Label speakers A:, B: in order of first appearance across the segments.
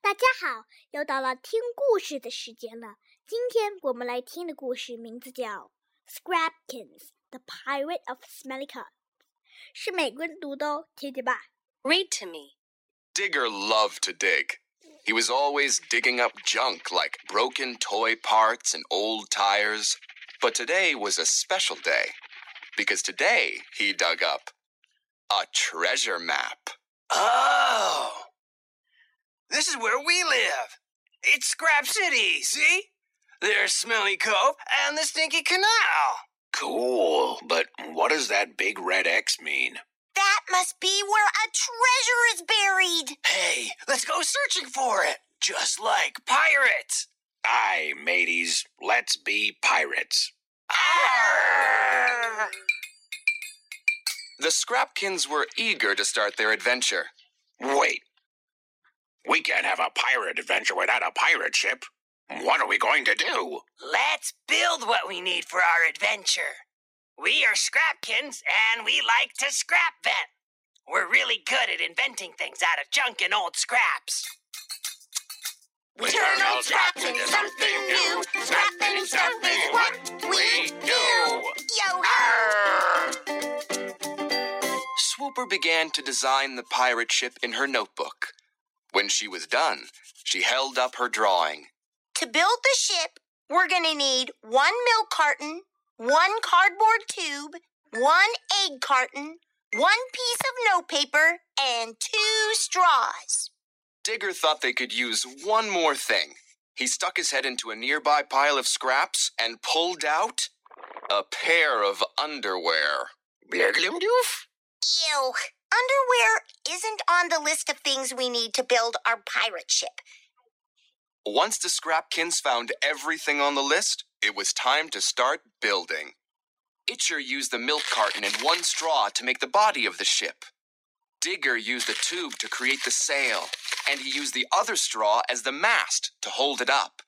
A: 大家好，又到了听故事的时间了。今天我们来听的故事名字叫《Scrapkins: The Pirate of Smelly Cove》，是美国人读的哦，听听吧。
B: Read to me.
C: Digger loved to dig. He was always digging up junk like broken toy parts and old tires. But today was a special day because today he dug up a treasure map.
D: Oh! This is where we live. It's Scrap City, see? There's Smelly Cove and the Stinky Canal.
E: Cool, but what does that big red X mean?
F: That must be where a treasure is buried.
D: Hey, let's go searching for it, just like pirates.
E: Aye, mateys, let's be pirates.
D: Arr!
C: The Scrapkins were eager to start their adventure.
E: Wait. We can't have a pirate adventure without a pirate ship. What are we going to do?
D: Let's build what we need for our adventure. We are Scrapkins, and we like to scrap vent. We're really good at inventing things out of junk and old scraps.
E: We
F: Turn old scraps into something new. Scrapping and stuff is what we do. Yo
C: Swooper began to design the pirate ship in her notebook. When she was done, she held up her drawing.
F: To build the ship, we're gonna need one milk carton, one cardboard tube, one egg carton, one piece of notepaper, and two straws.
C: Digger thought they could use one more thing. He stuck his head into a nearby pile of scraps and pulled out a pair of underwear.
D: Blurglumdoof?
F: Ew. Underwear isn't on the list of things we need to build our pirate ship.
C: Once the Scrapkins found everything on the list, it was time to start building. Itcher used the milk carton and one straw to make the body of the ship. Digger used a tube to create the sail, and he used the other straw as the mast to hold it up.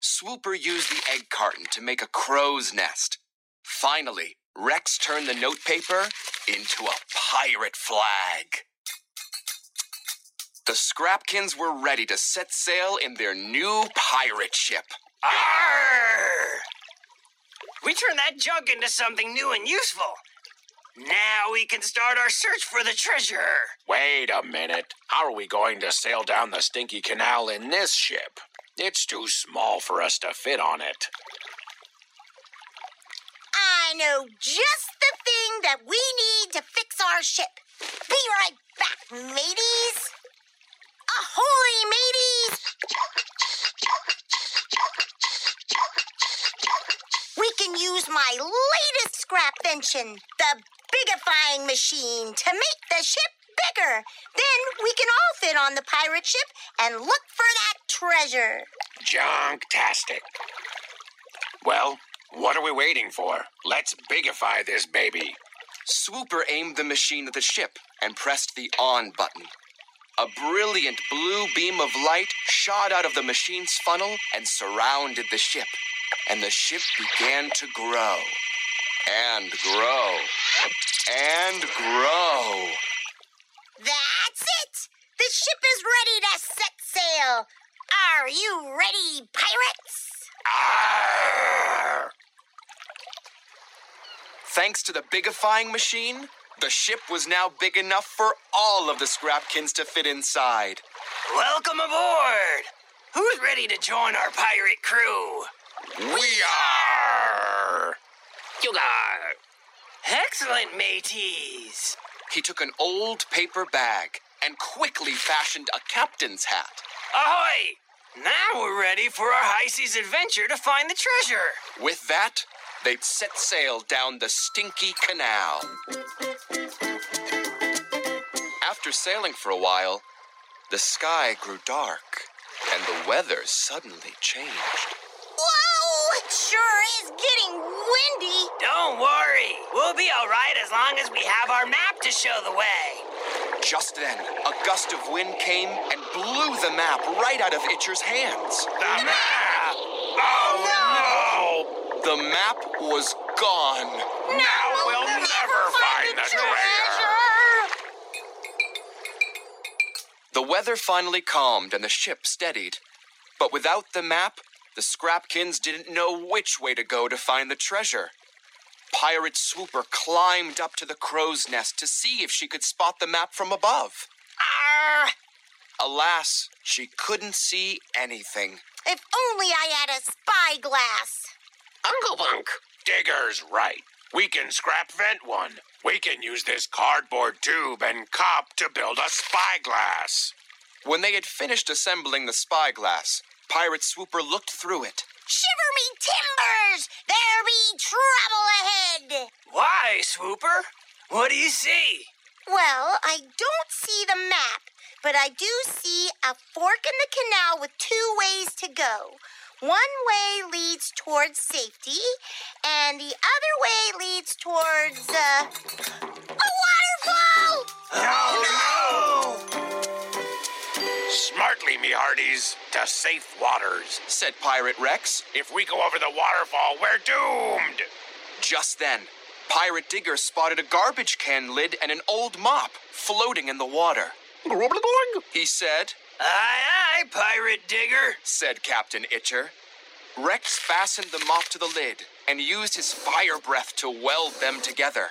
C: Swooper used the egg carton to make a crow's nest. Finally, Rex turned the notepaper into a pirate flag. The Scrapkins were ready to set sail in their new pirate ship.
D: Arr! We turned that junk into something new and useful. Now we can start our search for the treasure.
E: Wait a minute. How are we going to sail down the Stinky Canal in this ship? It's too small for us to fit on it.
F: I know just the thing that we need to fix our ship. Be right back, mateys. Ahoy, mateys! We can use my latest scrap invention, the bigifying machine, to make the ship bigger. Then we can all fit on the pirate ship and look for that treasure.
E: Junktastic. Well, what are we waiting for? Let's bigify this baby.
C: Swooper aimed the machine at the ship and pressed the on button. A brilliant blue beam of light shot out of the machine's funnel and surrounded the ship. And the ship began to grow. And grow. And grow.
F: That's it! The ship is ready to set sail. Are you ready, pirates?
E: Arr!
C: Thanks to the bigifying machine, the ship was now big enough for all of the Scrapkins to fit inside.
D: Welcome aboard! Who's ready to join our pirate crew?
E: We are.
D: You are. Excellent, mateys.
C: He took an old paper bag and quickly fashioned a captain's hat.
D: Ahoy! Now we're ready for our high seas adventure to find the treasure.
C: With that, they'd set sail down the stinky canal. After sailing for a while, the sky grew dark and the weather suddenly changed.
F: Whoa! It sure is getting windy.
D: Don't worry. We'll be all right as long as we have our map to show the way.
C: Just then, a gust of wind came and blew the map right out of Itcher's hands.
E: The map! Oh
C: The map was gone.
E: Now we'll never find the treasure.
C: The weather finally calmed and the ship steadied. But without the map, the Scrapkins didn't know which way to go to find the treasure. Pirate Swooper climbed up to the crow's nest to see if she could spot the map from above.
F: Arr!
C: Alas, she couldn't see anything.
F: If only I had a spyglass.
E: Uncle Bunk. Digger's right. We can scrap vent one. We can use this cardboard tube and cop to build a spyglass.
C: When they had finished assembling the spyglass, Pirate Swooper looked through it.
F: Shiver me timbers! There be trouble ahead!
D: Why, Swooper? What do you see?
F: Well, I don't see the map, but I do see a fork in the canal with two ways to go. One way leads towards safety, and the other way leads towards, uh, a waterfall!
D: Oh,
E: Smartly, me hearties, to safe waters.
C: Said Pirate Rex.
E: If we go over the waterfall, we're doomed.
C: Just then, Pirate Digger spotted a garbage can lid and an old mop floating in the water. He said,
D: Aye, aye, Pirate Digger.
C: said Captain Itcher. Rex fastened the mop to the lid and used his fire breath to weld them together.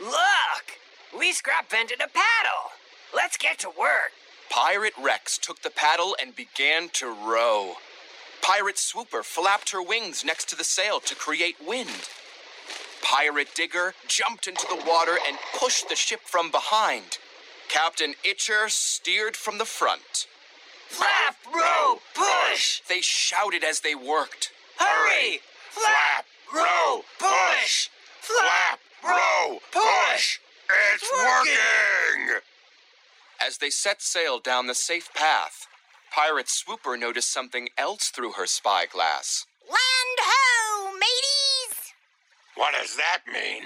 D: Look! We scrap vented a paddle. Let's get to work.
C: Pirate Rex took the paddle and began to row. Pirate Swooper flapped her wings next to the sail to create wind. Pirate Digger jumped into the water and pushed the ship from behind. Captain Itcher steered from the front.
D: Flap, row, push!
C: They shouted as they worked.
D: Hurry! Flap, row, push!
E: Flap, row, push. It's working.
C: As they set sail down the safe path, Pirate Swooper noticed something else through her spyglass.
F: Land ho, mateys!
E: What does that mean?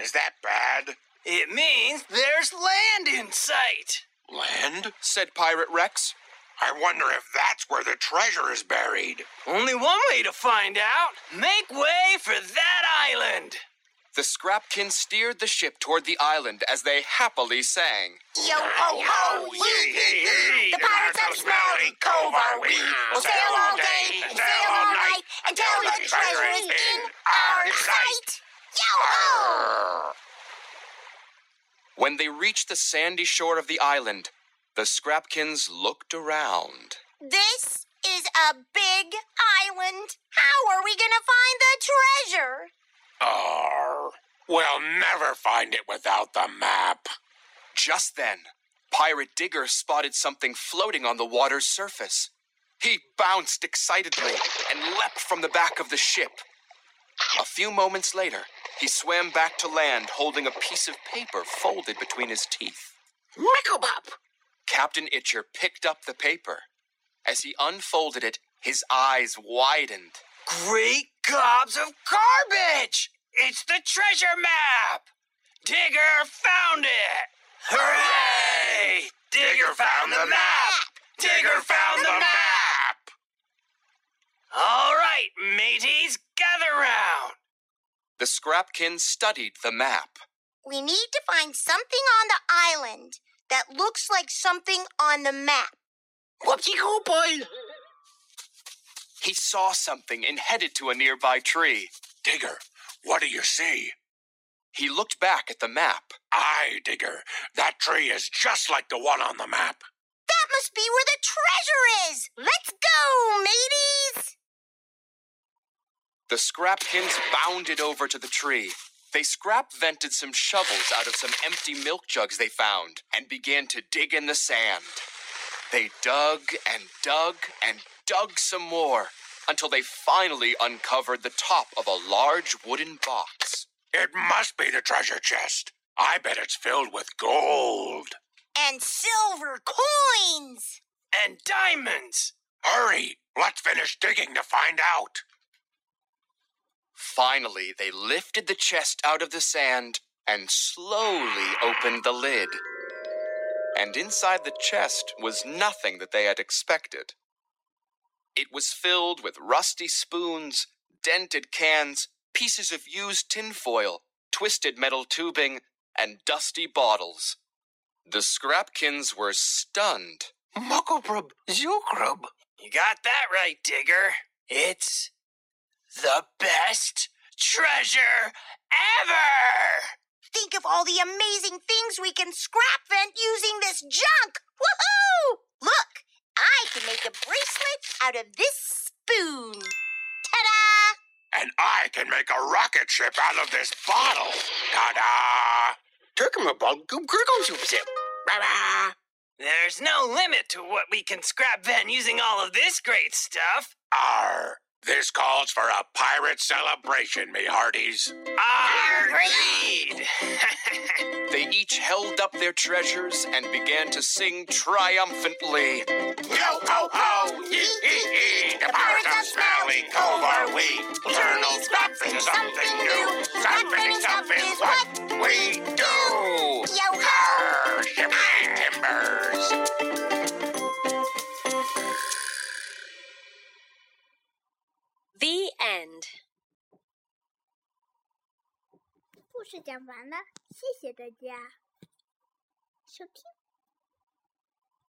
E: Is that bad?
D: It means there's land in sight.
E: Land?
C: Said Pirate Rex.
E: I wonder if that's where the treasure is buried.
D: Only one way to find out. Make way for that island.
C: The Scrapkins steered the ship toward the island as they happily sang.
F: Yo ho ho, yee yee yee! The pirates of Smelly Cove are we! We'll sail all day and sail all night until the treasure is in our sight! Yo ho!
C: When they reached the sandy shore of the island, the Scrapkins looked around.
F: This is a big island. How are we gonna find the treasure?
E: Arr. We'll never find it without the map.
C: Just then, Pirate Digger spotted something floating on the water's surface. He bounced excitedly and leapt from the back of the ship. A few moments later, he swam back to land holding a piece of paper folded between his teeth.
E: Wicklebop.
C: Captain Itcher picked up the paper. As he unfolded it, his eyes widened.
D: Great gobs of garbage! It's the treasure map! Digger found it! Hooray! Digger found the map! Digger found the map! All right, mateys, gather round.
C: The Scrapkins studied the map.
F: We need to find something on the island that looks like something on the map.
E: Whoopsie boy.
C: He saw something and headed to a nearby tree.
E: Digger, what do you see?
C: He looked back at the map.
E: Aye, Digger. That tree is just like the one on the map.
F: That must be where the treasure is! Let's go, mateys!
C: The Scrapkins bounded over to the tree. They scrap vented some shovels out of some empty milk jugs they found and began to dig in the sand. They dug and dug and dug some more until they finally uncovered the top of a large wooden box.
E: It must be the treasure chest. I bet it's filled with gold.
F: And silver coins!
D: And diamonds!
E: Hurry, let's finish digging to find out.
C: Finally, they lifted the chest out of the sand and slowly opened the lid. And inside the chest was nothing that they had expected. It was filled with rusty spoons, dented cans, pieces of used tinfoil, twisted metal tubing, and dusty bottles. The Scrapkins were stunned.
E: Mucklebrub, Zilgrub.
D: You got that right, Digger. It's the best treasure ever!
F: Think of all the amazing things we can scrap vent using this junk! Woohoo! Look, I can make a bracelet out of this spoon. Ta-da!
E: And I can make a rocket ship out of this bottle. Ta-da!
B: Turkmabug Goob Gurgle Zoop Zip. Rah-rah.
D: There's no limit to what we can scrap vent using all of this great stuff.
E: Arr! This calls for a pirate celebration, me hearties.
D: Agreed!
C: They each held up their treasures and began to sing triumphantly.
E: Yo ho ho! Yee hee hee! The pirates of Smelly Cove are we. We'll turn old scraps into something new. Scrapping stuff is what we
A: 事讲完了，谢谢大家收听。